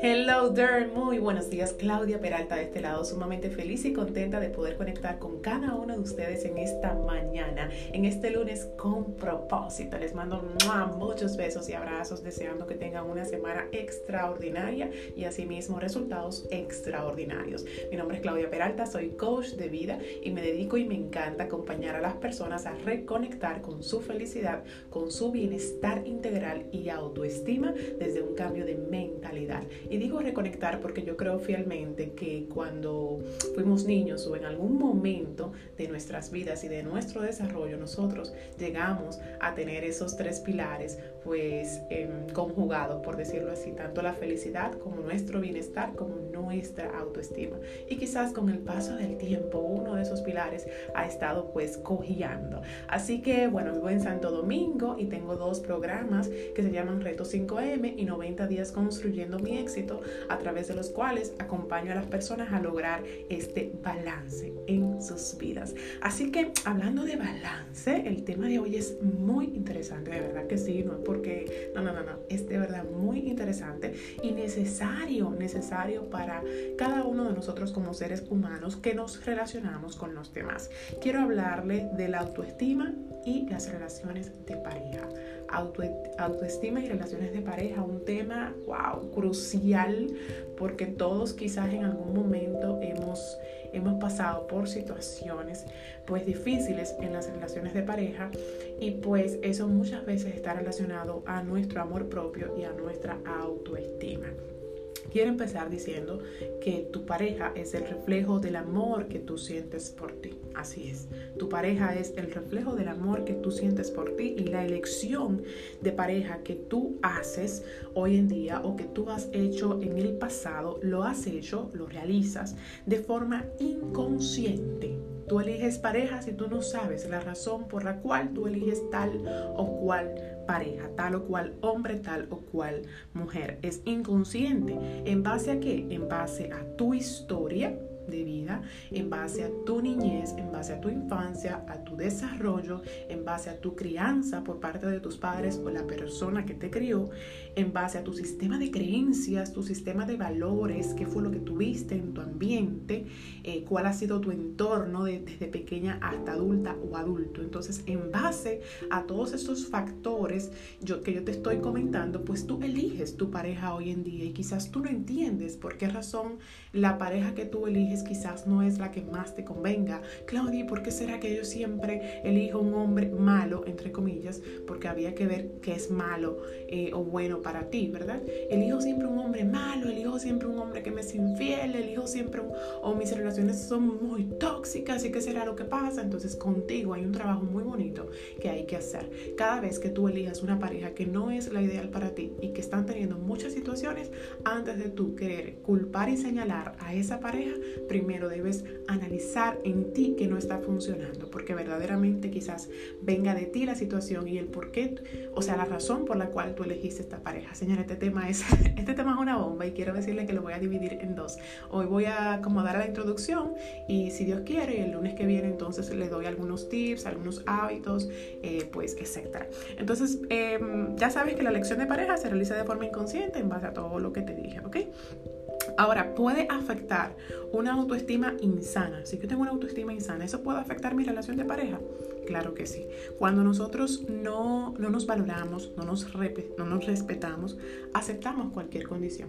Hello there, muy buenos días. Claudia Peralta de este lado, sumamente feliz y contenta de poder conectar con cada uno de ustedes en esta mañana, en este lunes con propósito. Les mando muchos besos y abrazos, deseando que tengan una semana extraordinaria y asimismo resultados extraordinarios. Mi nombre es Claudia Peralta, soy coach de vida y me dedico y me encanta acompañar a las personas a reconectar con su felicidad, con su bienestar integral y autoestima desde un cambio de mentalidad y digo reconectar porque yo creo fielmente que cuando fuimos niños o en algún momento de nuestras vidas y de nuestro desarrollo, nosotros llegamos a tener esos tres pilares pues em, conjugados, por decirlo así, tanto la felicidad como nuestro bienestar, como nuestra autoestima. Y quizás con el paso del tiempo uno de esos pilares ha estado pues cojeando. Así que bueno, vivo en Santo Domingo y tengo dos programas que se llaman Reto 5M y 90 días construyendo mi éxito a través de los cuales acompaño a las personas a lograr este balance en sus vidas. Así que hablando de balance, el tema de hoy es muy interesante, de verdad que sí, no es porque, no, no, no, no, es de verdad muy interesante y necesario, necesario para cada uno de nosotros como seres humanos que nos relacionamos con los demás. Quiero hablarle de la autoestima y las relaciones de pareja. autoestima y relaciones de pareja, un tema, wow, crucial, porque todos quizás en algún momento hemos, hemos pasado por situaciones pues difíciles en las relaciones de pareja y pues eso muchas veces está relacionado a nuestro amor propio y a nuestra autoestima. Quiero empezar diciendo que tu pareja es el reflejo del amor que tú sientes por ti. Así es. Tu pareja es el reflejo del amor que tú sientes por ti y la elección de pareja que tú haces hoy en día o que tú has hecho en el pasado, lo has hecho, lo realizas de forma inconsciente. Tú eliges pareja si tú no sabes la razón por la cual tú eliges tal o cual pareja, tal o cual hombre, tal o cual mujer. Es inconsciente. ¿En base a qué? En base a tu historia de vida en base a tu niñez, en base a tu infancia, a tu desarrollo, en base a tu crianza por parte de tus padres o la persona que te crió, en base a tu sistema de creencias, tu sistema de valores, qué fue lo que tuviste en tu ambiente, eh, cuál ha sido tu entorno desde pequeña hasta adulta o adulto. Entonces, en base a todos estos factores yo, que yo te estoy comentando, pues tú eliges tu pareja hoy en día y quizás tú no entiendes por qué razón la pareja que tú eliges quizás no es la que más te convenga. Claudia, ¿por qué será que yo siempre elijo un hombre malo, entre comillas? Porque había que ver qué es malo eh, o bueno para ti, ¿verdad? Elijo siempre un hombre malo, elijo siempre un hombre que me es infiel, elijo siempre un, o mis relaciones son muy tóxicas y qué será lo que pasa. Entonces contigo hay un trabajo muy bonito que hay que hacer. Cada vez que tú elijas una pareja que no es la ideal para ti y que están teniendo muchas situaciones, antes de tú querer culpar y señalar a esa pareja, primero debes analizar en ti que no está funcionando, porque verdaderamente quizás venga de ti la situación y el por qué, o sea, la razón por la cual tú elegiste esta pareja. Señora, este tema es, este tema es una bomba y quiero decirle que lo voy a dividir en dos. Hoy voy a acomodar a la introducción y si Dios quiere, el lunes que viene entonces le doy algunos tips, algunos hábitos, eh, pues, etcétera. Entonces, em, ya sabes que la elección de pareja se realiza de forma inconsciente en base a todo lo que te dije, ¿ok? Ahora, puede afectar una autoestima insana. Si yo tengo una autoestima insana, ¿eso puede afectar mi relación de pareja? Claro que sí. Cuando nosotros no, nos valoramos, no nos, no nos respetamos, aceptamos cualquier condición.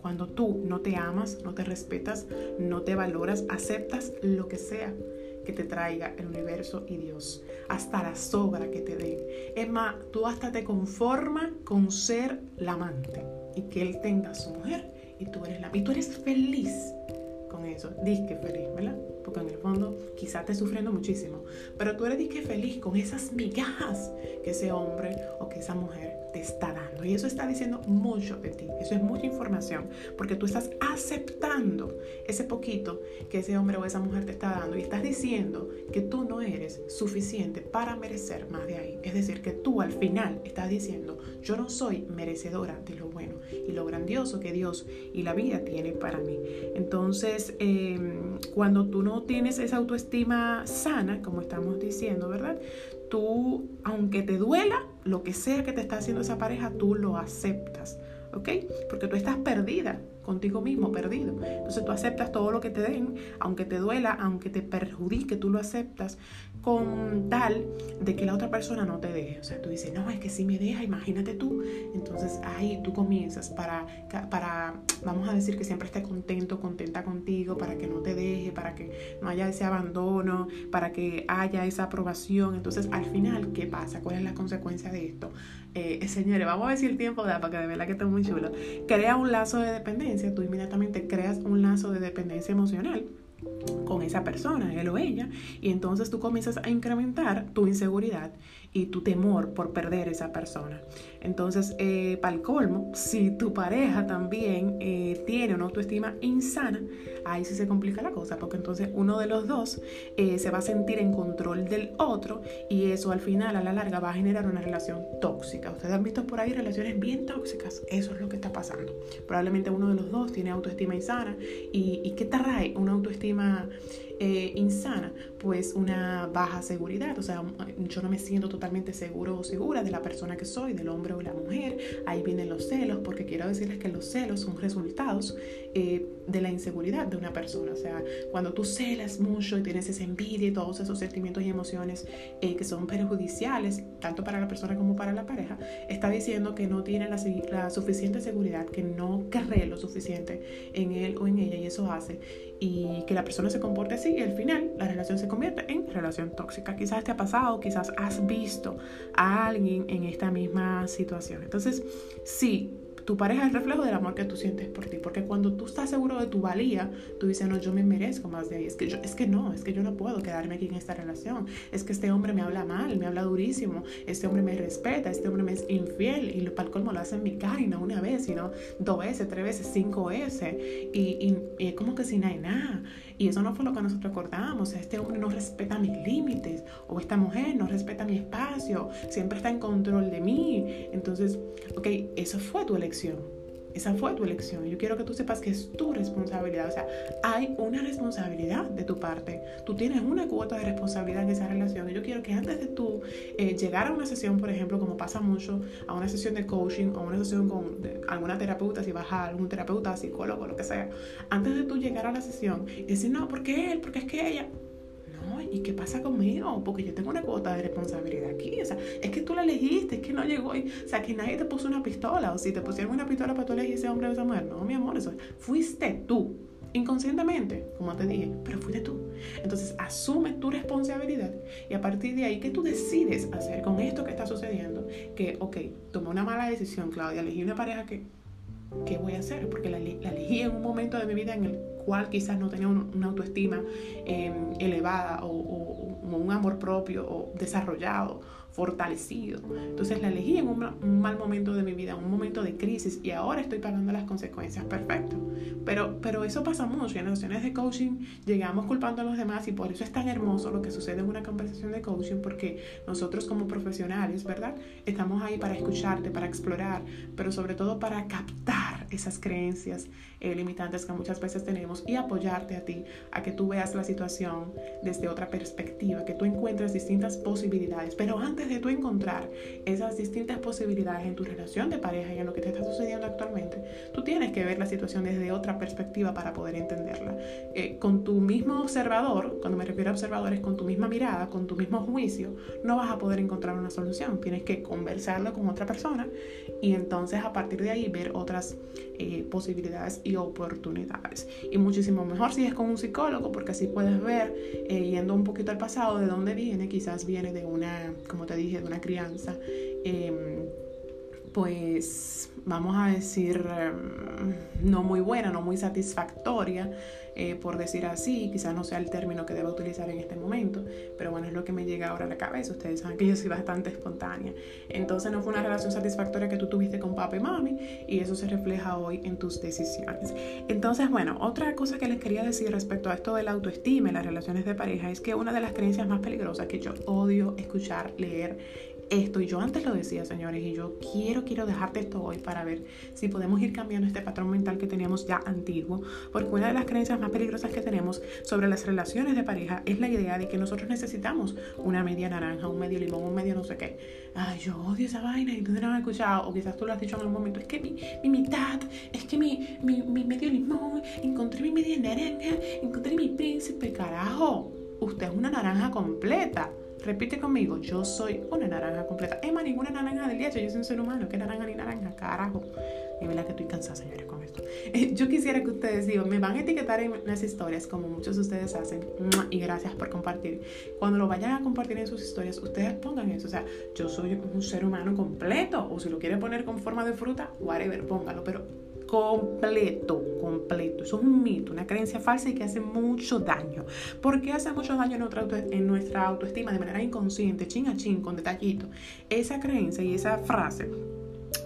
Cuando tú no te amas, no te respetas, no te valoras, aceptas lo que sea que te traiga el universo y Dios, hasta la sobra que te den. Es más, tú hasta te conformas con ser la amante y que él tenga su mujer y tú eres la y tú eres feliz con eso. Disque feliz, ¿verdad? Porque en el fondo quizás estés sufriendo muchísimo, pero tú eres disque feliz con esas migajas que ese hombre o que esa mujer te está dando. Y eso está diciendo mucho de ti. Eso es mucha información, porque tú estás aceptando ese poquito que ese hombre o esa mujer te está dando y estás diciendo que tú no eres suficiente para merecer más de ahí. Es decir, que tú al final estás diciendo, yo no soy merecedora de lo bueno y lo grandioso que Dios y la vida tiene para mí. Entonces, em, cuando tú no tienes esa autoestima sana, como estamos diciendo, ¿verdad? Tú, aunque te duela, lo que sea que te está haciendo esa pareja, tú lo aceptas. ¿ok? Porque tú estás perdida contigo mismo, perdido. Entonces tú aceptas todo lo que te den, aunque te duela, aunque te perjudique, tú lo aceptas con tal de que la otra persona no te deje. O sea, tú dices, no, es que si me deja, imagínate tú. Entonces ahí tú comienzas para, para, vamos a decir que siempre esté contento, contenta contigo, para que no te deje, para que no haya ese abandono, para que haya esa aprobación. Entonces al final, ¿qué pasa? ¿Cuál es la consecuencia de esto? Eh, señores, vamos a decir el tiempo da para que de verdad que está muy chulo. Crea un lazo de dependencia, tú inmediatamente creas un lazo de dependencia emocional con esa persona, él o ella, y entonces tú comienzas a incrementar tu inseguridad y tu temor por perder esa persona. Entonces, eh, para el colmo, si tu pareja también eh, tiene una autoestima insana, ahí sí se complica la cosa, porque entonces uno de los dos eh, se va a sentir en control del otro y eso al final, a la larga, va a generar una relación tóxica. Ustedes han visto por ahí relaciones bien tóxicas, eso es lo que está pasando. Probablemente uno de los dos tiene autoestima insana y, y ¿qué te trae una autoestima eh, insana, pues una baja seguridad, o sea, yo no me siento totalmente seguro o segura de la persona que soy, del hombre o la mujer, ahí vienen los celos, porque quiero decirles que los celos son resultados eh, de la inseguridad de una persona, o sea, cuando tú celas mucho y tienes esa envidia y todos esos sentimientos y emociones eh, que son perjudiciales, tanto para la persona como para la pareja, está diciendo que no tiene la, la suficiente seguridad, que no cree lo suficiente en él o en ella y eso hace y que la persona se comporte así y al final la relación se convierte en relación tóxica. Quizás te ha pasado, quizás has visto a alguien en esta misma situación. Entonces, sí, tu pareja es el reflejo del amor que tú sientes por ti, porque cuando tú estás seguro de tu valía, tú dices, no, yo me merezco más de ahí, es que, yo, es que no, es que yo no puedo quedarme aquí en esta relación, es que este hombre me habla mal, me habla durísimo, este hombre me respeta, este hombre me es infiel y para el colmo lo hace en mi cara y no una vez, sino dos veces, tres veces, cinco veces y, y, es como que sin nada. Y eso no fue lo que nosotros acordamos. Este hombre no respeta mis límites o esta mujer no respeta mi espacio, siempre está en control de mí. Entonces, ok, eso fue tu elección. Esa fue tu elección. Yo quiero que tú sepas que es tu responsabilidad. O sea, hay una responsabilidad de tu parte. Tú tienes una cuota de responsabilidad en esa relación. Y yo quiero que antes de tú eh, llegar a una sesión, por ejemplo, como pasa mucho, a una sesión de coaching o una sesión con alguna terapeuta, si vas a algún terapeuta, psicólogo, lo que sea, antes de tú llegar a la sesión y decir, no, porque él, porque es que ella, ¿y qué pasa conmigo? Porque yo tengo una cuota de responsabilidad aquí. O sea, es que tú la elegiste, es que no llegó. Y, o sea, que nadie te puso una pistola. O si te pusieron una pistola para tú elegir ese hombre o esa mujer. No, mi amor, eso fuiste tú. Inconscientemente, como te dije, pero fuiste tú. Entonces, asume tu responsabilidad y a partir de ahí, ¿qué tú decides hacer con esto que está sucediendo? Que, ok, tomé una mala decisión, Claudia, elegí una pareja que ¿qué voy a hacer? Porque la, elegí en un momento de mi vida en el cual quizás no tenía una autoestima em, elevada o, un amor propio o desarrollado fortalecido. Entonces la elegí en un, mal momento de mi vida, un momento de crisis y ahora estoy pagando las consecuencias. Perfecto. Pero, pero eso pasa mucho. En las sesiones de coaching llegamos culpando a los demás y por eso es tan hermoso lo que sucede en una conversación de coaching porque nosotros como profesionales, ¿verdad? Estamos ahí para escucharte, para explorar, pero sobre todo para captar esas creencias eh, limitantes que muchas veces tenemos y apoyarte a ti a que tú veas la situación desde otra perspectiva, que tú encuentres distintas posibilidades. Pero antes de tú encontrar esas distintas posibilidades en tu relación de pareja y en lo que te está sucediendo actualmente, tú tienes que ver la situación desde otra perspectiva para poder entenderla. Eh, con tu mismo observador, cuando me refiero a observadores, con tu misma mirada, con tu mismo juicio, no vas a poder encontrar una solución. Tienes que conversarlo con otra persona y entonces a partir de ahí ver otras eh, posibilidades y oportunidades. Y muchísimo mejor si es con un psicólogo, porque así puedes ver, eh, yendo un poquito al pasado, de dónde viene. Quizás viene de una, como te dije, de una crianza. Em, pues vamos a decir, em, no muy buena, no muy satisfactoria, eh, por decir así, quizás no sea el término que deba utilizar en este momento, pero bueno, es lo que me llega ahora a la cabeza. Ustedes saben que yo soy bastante espontánea. Entonces no fue una relación satisfactoria que tú tuviste con papá y mami y eso se refleja hoy en tus decisiones. Entonces, bueno, otra cosa que les quería decir respecto a esto de la autoestima y las relaciones de pareja es que una de las creencias más peligrosas que yo odio escuchar, leer, esto. Y yo antes lo decía, señores, y yo quiero, quiero dejarte esto hoy para ver si podemos ir cambiando este patrón mental que teníamos ya antiguo. Porque una de las creencias más peligrosas que tenemos sobre las relaciones de pareja es la idea de que nosotros necesitamos una media naranja, un medio limón, un medio no sé qué. Ay, yo odio esa vaina y tú no lo has escuchado. O quizás tú lo has dicho en algún momento. Es que mi, mi mitad, es que mi, mi, mi medio limón, encontré mi media naranja, encontré mi príncipe, carajo. Usted es una naranja completa. Repite conmigo, yo soy una naranja completa. Emma, ninguna naranja del día, yo soy un ser humano. ¿Qué naranja ni naranja? Carajo. Y verdad que estoy cansada, señores, con esto. Eh, yo quisiera que ustedes digan, me van a etiquetar en las historias, como muchos de ustedes hacen. Y gracias por compartir. Cuando lo vayan a compartir en sus historias, ustedes pongan eso. O sea, yo soy un ser humano completo. O si lo quieren poner con forma de fruta, whatever, póngalo. Pero completo, completo. Eso es un mito, una creencia falsa y que hace mucho daño. ¿Por qué hace mucho daño en nuestra, en nuestra autoestima de manera inconsciente, chin a chin, con detallito? Esa creencia y esa frase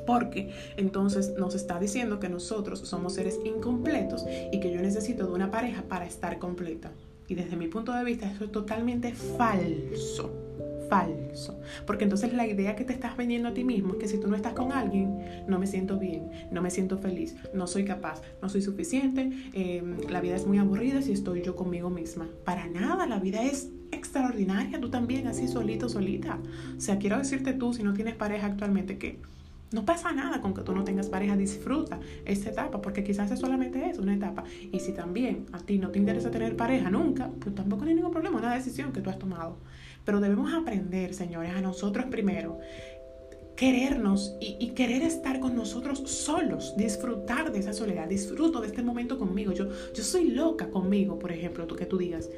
porque entonces nos está diciendo que nosotros somos seres incompletos y que yo necesito de una pareja para estar completa. Y desde mi punto de vista eso es totalmente falso falso. Porque entonces la idea que te estás vendiendo a ti mismo es que si tú no estás con alguien, no me siento bien, no me siento feliz, no soy capaz, no soy suficiente, em, la vida es muy aburrida si estoy yo conmigo misma. Para nada, la vida es extraordinaria, tú también, así solito, solita. O sea, quiero decirte tú, si no tienes pareja actualmente, que no pasa nada con que tú no tengas pareja, disfruta esta etapa, porque quizás es solamente eso, una etapa. Y si también a ti no te interesa tener pareja nunca, pues tampoco hay ningún problema, una decisión que tú has tomado. Pero debemos aprender, señores, a nosotros primero, querernos y, querer estar con nosotros solos, disfrutar de esa soledad, disfruto de este momento conmigo. Yo, yo soy loca conmigo, por ejemplo, tú que tú digas.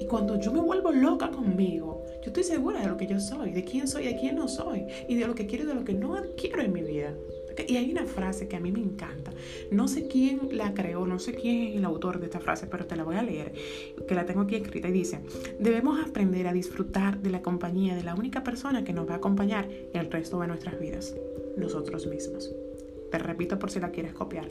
Y cuando yo me vuelvo loca conmigo, yo estoy segura de lo que yo soy, de quién soy, de quién no soy, y de lo que quiero y de lo que no quiero en mi vida. Y hay una frase que a mí me encanta. No sé quién la creó, no sé quién es el autor de esta frase, pero te la voy a leer, que la tengo aquí escrita y dice, debemos aprender a disfrutar de la compañía de la única persona que nos va a acompañar el resto de nuestras vidas, nosotros mismos. Te repito por si la quieres copiar.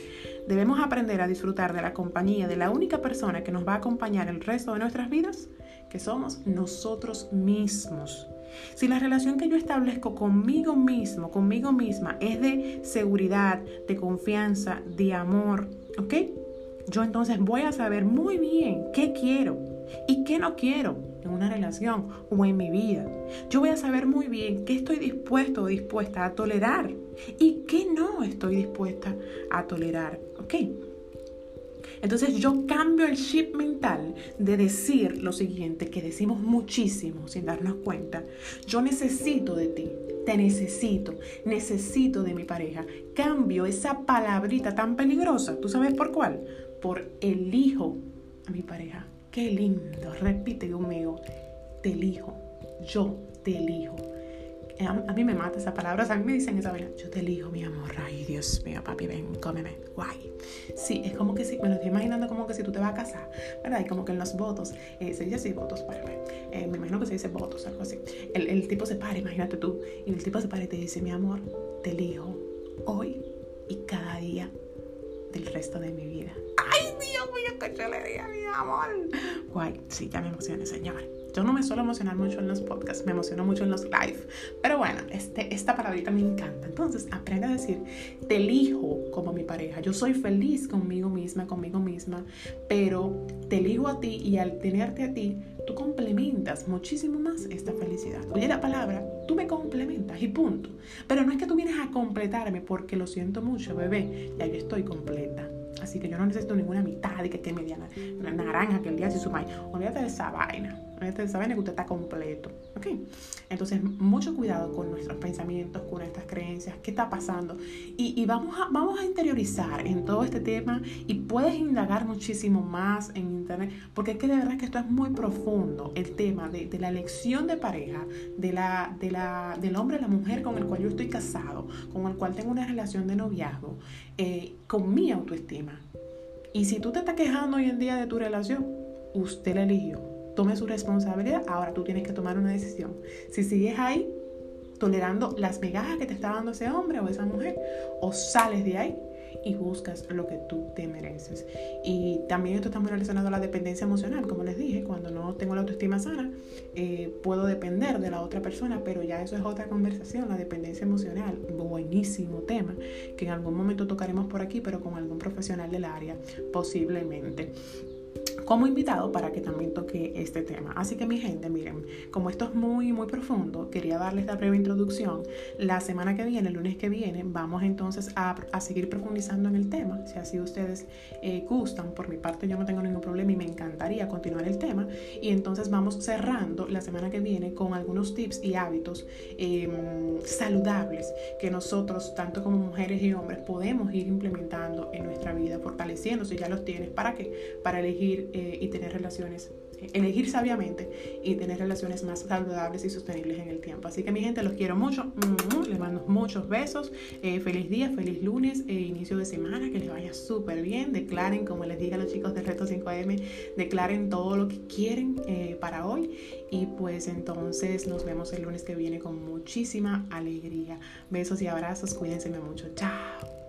Debemos aprender a disfrutar de la compañía de la única persona que nos va a acompañar el resto de nuestras vidas, que somos nosotros mismos. Si la relación que yo establezco conmigo mismo, conmigo misma, es de seguridad, de confianza, de amor, ¿ok? Yo entonces voy a saber muy bien qué quiero y qué no quiero en una relación o en mi vida. Yo voy a saber muy bien qué estoy dispuesto o dispuesta a tolerar y qué no estoy dispuesta a tolerar, ¿ok? Entonces yo cambio el chip mental de decir lo siguiente, que decimos muchísimo sin darnos cuenta. Yo necesito de ti, te necesito, necesito de mi pareja. Cambio esa palabrita tan peligrosa. ¿Tú sabes por cuál? Por elijo a mi pareja. Qué lindo. Repite conmigo. Te elijo. Yo te elijo a, mí me mata esa palabra, o a mí me dicen esa vaina, yo te elijo, mi amor, ay, Dios mío, papi, ven, cómeme, guay. Sí, es como que si, me lo estoy imaginando como que si tú te vas a casar, ¿verdad? Y como que en los votos, eh, se dice así, votos, para eh, me imagino que se dice votos, algo así. El, el tipo se para, imagínate tú, y el tipo se para y te dice, mi amor, te elijo hoy y cada día del resto de mi vida. ¡Ay, Dios mío, qué chulería, mi amor! Guay, sí, ya me emocioné, señor. Yo no me suelo emocionar mucho en los podcasts, me emociono mucho en los live. Pero bueno, este, esta palabrita me encanta. Entonces, aprende a decir, te elijo como mi pareja. Yo soy feliz conmigo misma, conmigo misma, pero te elijo a ti y al tenerte a ti, tú complementas muchísimo más esta felicidad. Oye la palabra, tú me complementas y punto. Pero no es que tú vienes a completarme porque lo siento mucho, bebé, ya yo estoy completa. Así que yo no necesito ninguna mitad de que, que mediana naranja que el día se suma. Olvídate de esa vaina. Olvídate de esa vaina que usted está completo. ¿Ok? Entonces, mucho cuidado con nuestros pensamientos, con nuestras creencias, qué está pasando. Y, vamos, a, vamos a interiorizar en todo este tema y puedes indagar muchísimo más en internet, porque es que de verdad que esto es muy profundo, el tema de, la elección de pareja, de la, de la, del hombre la mujer con el cual yo estoy casado, con el cual tengo una relación de noviazgo, eh, con mi autoestima. Y si tú te estás quejando hoy en día de tu relación, usted la eligió. Tome su responsabilidad. Ahora tú tienes que tomar una decisión. Si sigues ahí tolerando las migajas que te está dando ese hombre o esa mujer, o sales de ahí y buscas lo que tú te mereces. Y también esto está muy relacionado a la dependencia emocional, como les dije, cuando no tengo la autoestima sana, eh, puedo depender de la otra persona, pero ya eso es otra conversación, la dependencia emocional, buenísimo tema, que en algún momento tocaremos por aquí, pero con algún profesional del área, posiblemente como invitado para que también toque este tema. Así que mi gente, miren, como esto es muy, muy profundo, quería darles la breve introducción. La semana que viene, el lunes que viene, vamos entonces a, a seguir profundizando en el tema. Si así ustedes eh, gustan, por mi parte yo no tengo ningún problema y me encantaría continuar el tema. Y entonces vamos cerrando la semana que viene con algunos tips y hábitos em, saludables que nosotros, tanto como mujeres y hombres, podemos ir implementando en nuestra vida, fortaleciendo si ya los tienes. ¿Para qué? Para elegir eh, y tener relaciones, elegir sabiamente y tener relaciones más saludables y sostenibles en el tiempo. Así que mi gente, los quiero mucho, les mando muchos besos, eh, feliz día, feliz lunes, eh, inicio de semana, que les vaya súper bien, declaren, como les dije a los chicos del Reto 5am, declaren todo lo que quieren para hoy y pues entonces nos vemos el lunes que viene con muchísima alegría. Besos y abrazos, cuídense mucho, chao.